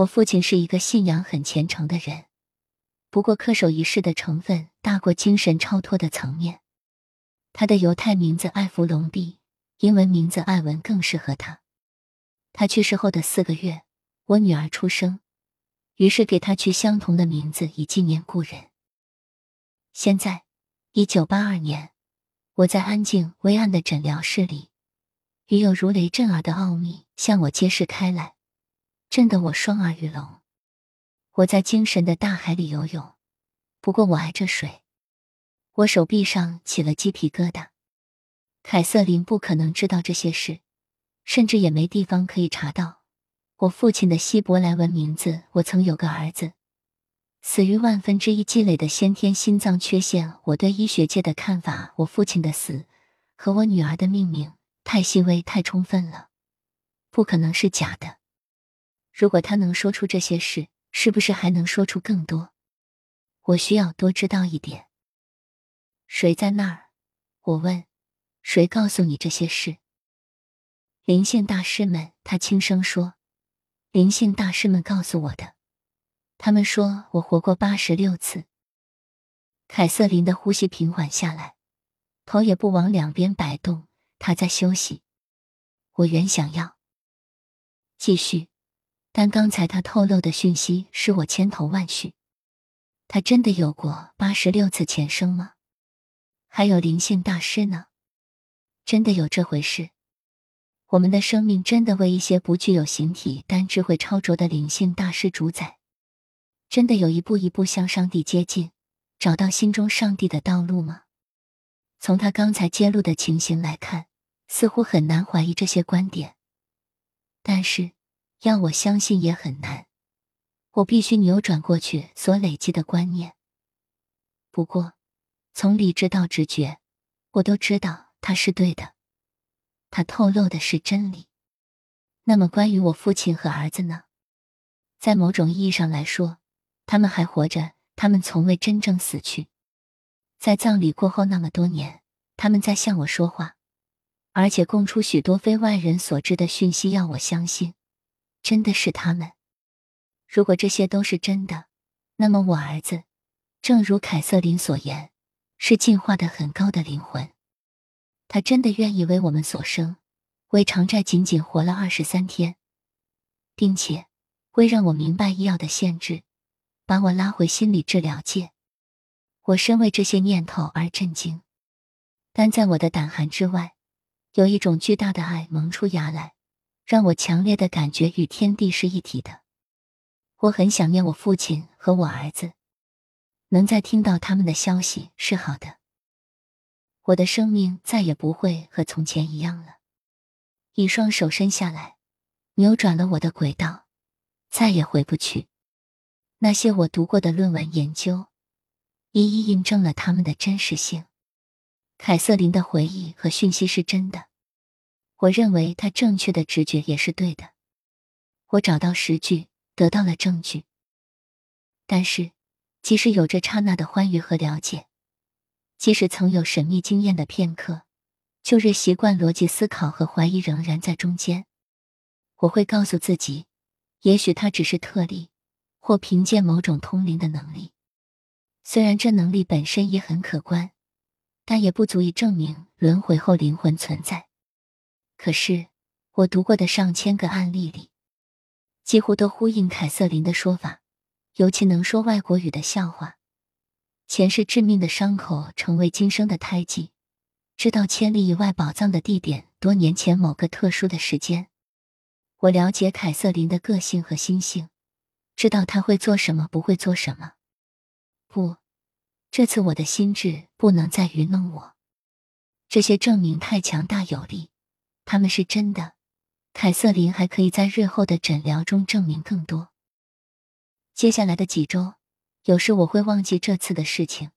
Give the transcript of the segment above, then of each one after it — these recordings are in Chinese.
我父亲是一个信仰很虔诚的人，不过恪守仪式的成分大过精神超脱的层面。他的犹太名字艾弗隆毕，英文名字艾文更适合他。他去世后的四个月，我女儿出生，于是给他取相同的名字以纪念故人。现在，一九八二年，我在安静微暗的诊疗室里，与有如雷震耳的奥秘向我揭示开来，震得我双耳欲聋。我在精神的大海里游泳，不过我爱这水。我手臂上起了鸡皮疙瘩。凯瑟琳不可能知道这些事，甚至也没地方可以查到我父亲的希伯来文名字。我曾有个儿子，死于万分之一积累的先天心脏缺陷。我对医学界的看法，我父亲的死和我女儿的命名太细微、太充分了，不可能是假的。如果他能说出这些事，是不是还能说出更多？我需要多知道一点。谁在那儿？我问。谁告诉你这些事？灵性大师们，他轻声说。灵性大师们告诉我的。他们说我活过八十六次。凯瑟琳的呼吸平缓下来，头也不往两边摆动，她在休息。我原想要继续，但刚才他透露的讯息使我千头万绪。他真的有过八十六次前生吗？还有灵性大师呢？真的有这回事？我们的生命真的为一些不具有形体但智慧超卓的灵性大师主宰？真的有一步一步向上帝接近，找到心中上帝的道路吗？从他刚才揭露的情形来看，似乎很难怀疑这些观点。但是，要我相信也很难。我必须扭转过去所累积的观念。不过，从理智到直觉，我都知道他是对的。他透露的是真理。那么，关于我父亲和儿子呢？在某种意义上来说，他们还活着。他们从未真正死去。在葬礼过后那么多年，他们在向我说话，而且供出许多非外人所知的讯息，要我相信，真的是他们。如果这些都是真的，那么我儿子，正如凯瑟琳所言，是进化的很高的灵魂。他真的愿意为我们所生，为偿债仅仅活了二十三天，并且为让我明白医药的限制，把我拉回心理治疗界。我深为这些念头而震惊，但在我的胆寒之外，有一种巨大的爱萌出芽来，让我强烈的感觉与天地是一体的。我很想念我父亲和我儿子，能再听到他们的消息是好的。我的生命再也不会和从前一样了。一双手伸下来，扭转了我的轨道，再也回不去。那些我读过的论文研究，一一印证了他们的真实性。凯瑟琳的回忆和讯息是真的，我认为他正确的直觉也是对的。我找到实据，得到了证据。但是，即使有着刹那的欢愉和了解。即使曾有神秘经验的片刻，旧日习惯逻辑思考和怀疑仍然在中间。我会告诉自己，也许他只是特例，或凭借某种通灵的能力。虽然这能力本身也很可观，但也不足以证明轮回后灵魂存在。可是，我读过的上千个案例里，几乎都呼应凯瑟琳的说法，尤其能说外国语的笑话。前世致命的伤口成为今生的胎记，知道千里以外宝藏的地点，多年前某个特殊的时间，我了解凯瑟琳的个性和心性，知道他会做什么，不会做什么。不，这次我的心智不能再愚弄我。这些证明太强大有力，他们是真的。凯瑟琳还可以在日后的诊疗中证明更多。接下来的几周。有时我会忘记这次的事情，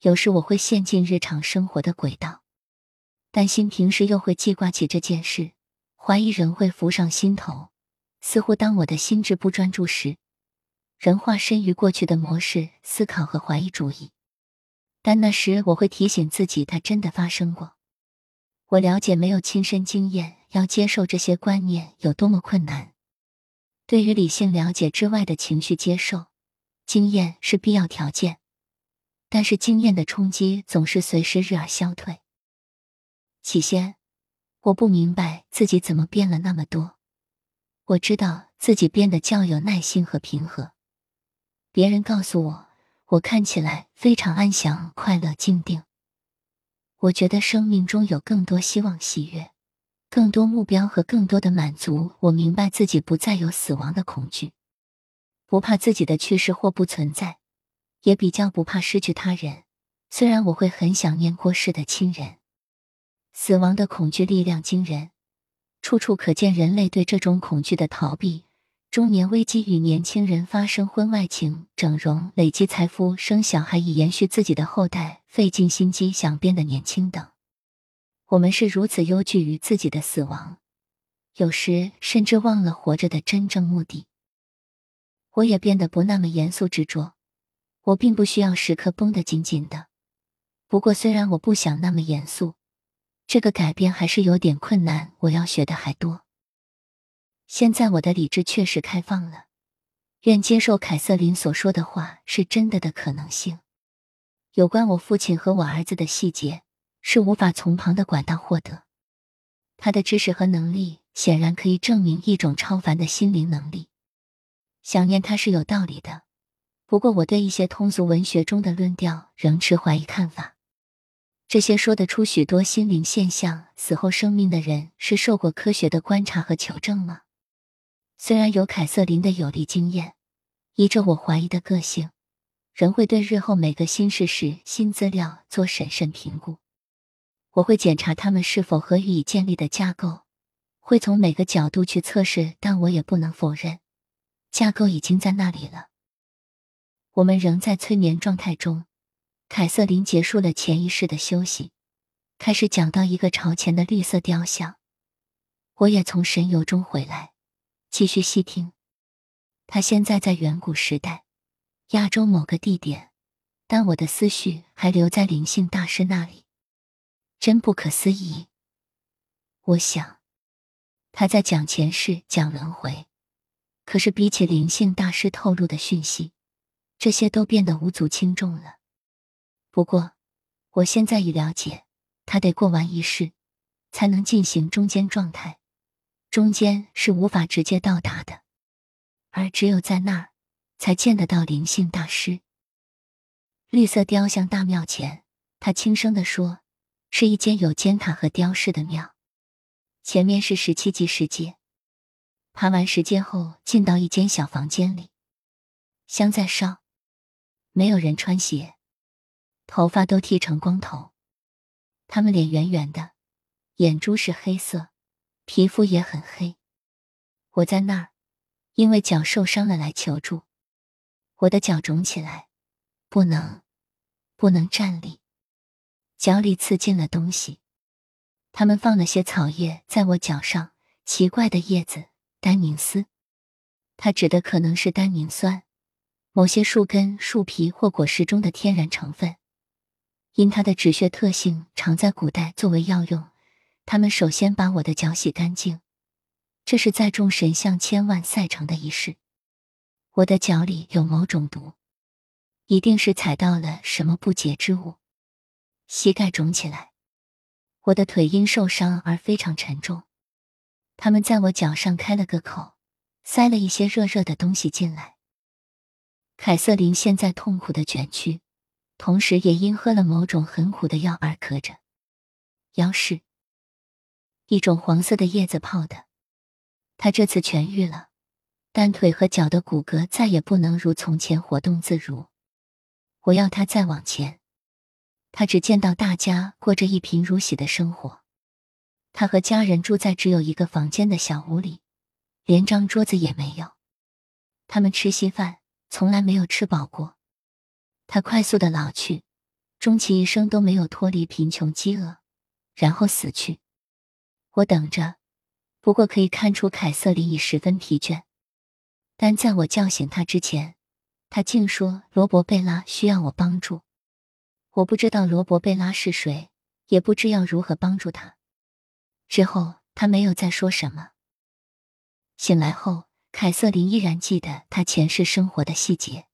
有时我会陷进日常生活的轨道，但心平时又会记挂起这件事，怀疑人会浮上心头。似乎当我的心智不专注时，人化身于过去的模式思考和怀疑主义。但那时我会提醒自己，它真的发生过。我了解没有亲身经验，要接受这些观念有多么困难。对于理性了解之外的情绪接受，经验是必要条件。但是经验的冲击总是随时日而消退。起先，我不明白自己怎么变了那么多。我知道自己变得较有耐心和平和。别人告诉我，我看起来非常安详、快乐、静定。我觉得生命中有更多希望、喜悦，更多目标和更多的满足。我明白自己不再有死亡的恐惧，不怕自己的去世或不存在，也比较不怕失去他人。虽然我会很想念过世的亲人，死亡的恐惧力量惊人。处处可见人类对这种恐惧的逃避，中年危机与年轻人发生婚外情、整容、累积财富、生小孩以延续自己的后代、费尽心机想变得年轻等。我们是如此忧惧于自己的死亡，有时甚至忘了活着的真正目的。我也变得不那么严肃执着，我并不需要时刻绷得紧紧的。不过，虽然我不想那么严肃。这个改变还是有点困难，我要学的还多。现在我的理智确实开放了，愿接受凯瑟琳所说的话是真的的可能性。有关我父亲和我儿子的细节是无法从旁的管道获得。他的知识和能力显然可以证明一种超凡的心灵能力。想念他是有道理的，不过我对一些通俗文学中的论调仍持怀疑看法。这些说得出许多心灵现象。死后生命的人是受过科学的观察和求证吗？虽然有凯瑟琳的有力经验，依着我怀疑的个性，仍会对日后每个新事实、新资料做审慎评估。我会检查他们是否和予以建立的架构，会从每个角度去测试。但我也不能否认，架构已经在那里了。我们仍在催眠状态中。凯瑟琳结束了潜意识的休息，开始讲到一个朝前的绿色雕像。我也从神游中回来，继续细听。他现在在远古时代，亚洲某个地点，但我的思绪还留在灵性大师那里。真不可思议。我想，他在讲前世，讲轮回。可是比起灵性大师透露的讯息，这些都变得无足轻重了。不过，我现在已了解，他得过完一世，才能进行中间状态，中间是无法直接到达的，而只有在那儿，才见得到灵性大师。绿色雕像大庙前，他轻声地说：“是一间有尖塔和雕饰的庙，前面是十七级石阶。爬完石阶后，进到一间小房间里，香在烧，没有人穿鞋。”头发都剃成光头，他们脸圆圆的，眼珠是黑色，皮肤也很黑。我在那儿，因为脚受伤了来求助。我的脚肿起来，不能，不能站立，脚里刺进了东西。他们放了些草叶在我脚上，奇怪的叶子，丹宁丝。它指的可能是单宁酸，某些树根、树皮或果实中的天然成分。因它的止血特性，常在古代作为药用。他们首先把我的脚洗干净，这是在众神像千万赛成的仪式。我的脚里有某种毒，一定是踩到了什么不洁之物，膝盖肿起来。我的腿因受伤而非常沉重。他们在我脚上开了个口，塞了一些热热的东西进来。凯瑟琳现在痛苦的卷曲。同时，也因喝了某种很苦的药而咳着。腰是一种黄色的叶子泡的。他这次痊愈了，但腿和脚的骨骼再也不能如从前活动自如。我要他再往前。他只见到大家过着一贫如洗的生活。他和家人住在只有一个房间的小屋里，连张桌子也没有。他们吃稀饭，从来没有吃饱过。他快速的老去，终其一生都没有脱离贫穷、饥饿，然后死去。我等着，不过可以看出凯瑟琳已十分疲倦。但在我叫醒他之前，他竟说罗伯贝拉需要我帮助。我不知道罗伯贝拉是谁，也不知要如何帮助他。之后他没有再说什么。醒来后，凯瑟琳依然记得他前世生活的细节，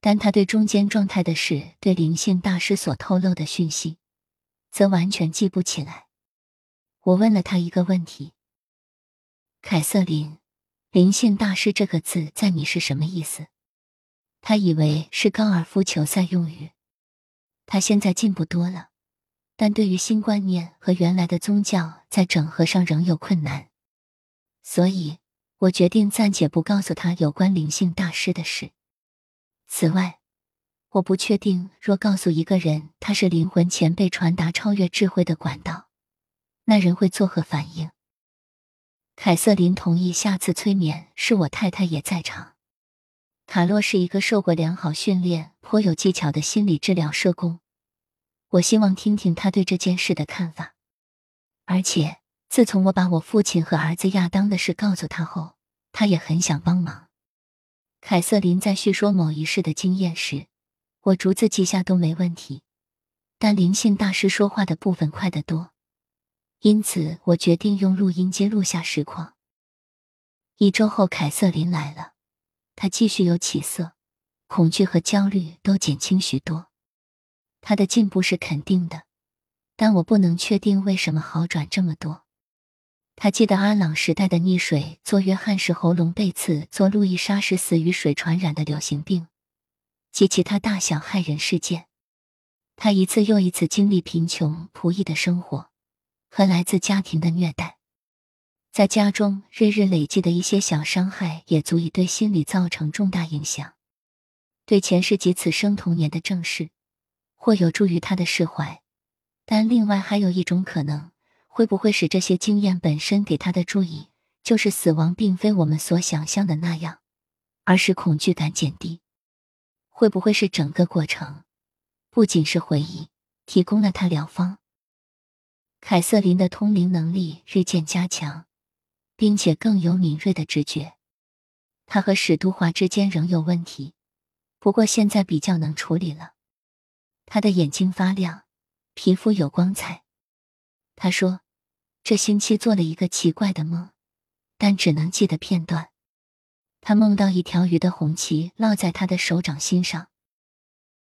但他对中间状态的事、对灵性大师所透露的讯息，则完全记不起来。我问了他一个问题：“凯瑟琳，灵性大师这个字在你是什么意思？”他以为是高尔夫球赛用语。他现在进步多了，但对于新观念和原来的宗教在整合上仍有困难，所以我决定暂且不告诉他有关灵性大师的事。此外，我不确定若告诉一个人他是灵魂前辈传达超越智慧的管道，那人会作何反应。凯瑟琳同意下次催眠是我太太也在场。卡洛是一个受过良好训练、颇有技巧的心理治疗社工。我希望听听他对这件事的看法。而且，自从我把我父亲和儿子亚当的事告诉他后，他也很想帮忙。凯瑟琳在叙说某一事的经验时，我逐字记下都没问题。但灵性大师说话的部分快得多，因此我决定用录音机录下实况。一周后，凯瑟琳来了。她继续有起色，恐惧和焦虑都减轻许多。她的进步是肯定的，但我不能确定为什么好转这么多。他记得阿朗时代的溺水，做约翰时喉咙被刺，做路易莎时死于水传染的流行病，及其他大小骇人事件。他一次又一次经历贫穷、仆役的生活和来自家庭的虐待。在家中日日累积的一些小伤害，也足以对心理造成重大影响。对前世及此生童年的正视，或有助于他的释怀。但另外还有一种可能，会不会使这些经验本身给他的注意，就是死亡并非我们所想象的那样，而是恐惧感减低？会不会是整个过程，不仅是回忆，提供了他疗方？凯瑟琳的通灵能力日渐加强。并且更有敏锐的直觉，他和史都华之间仍有问题，不过现在比较能处理了。他的眼睛发亮，皮肤有光彩。他说，这星期做了一个奇怪的梦，但只能记得片段。他梦到一条鱼的红旗落在他的手掌心上，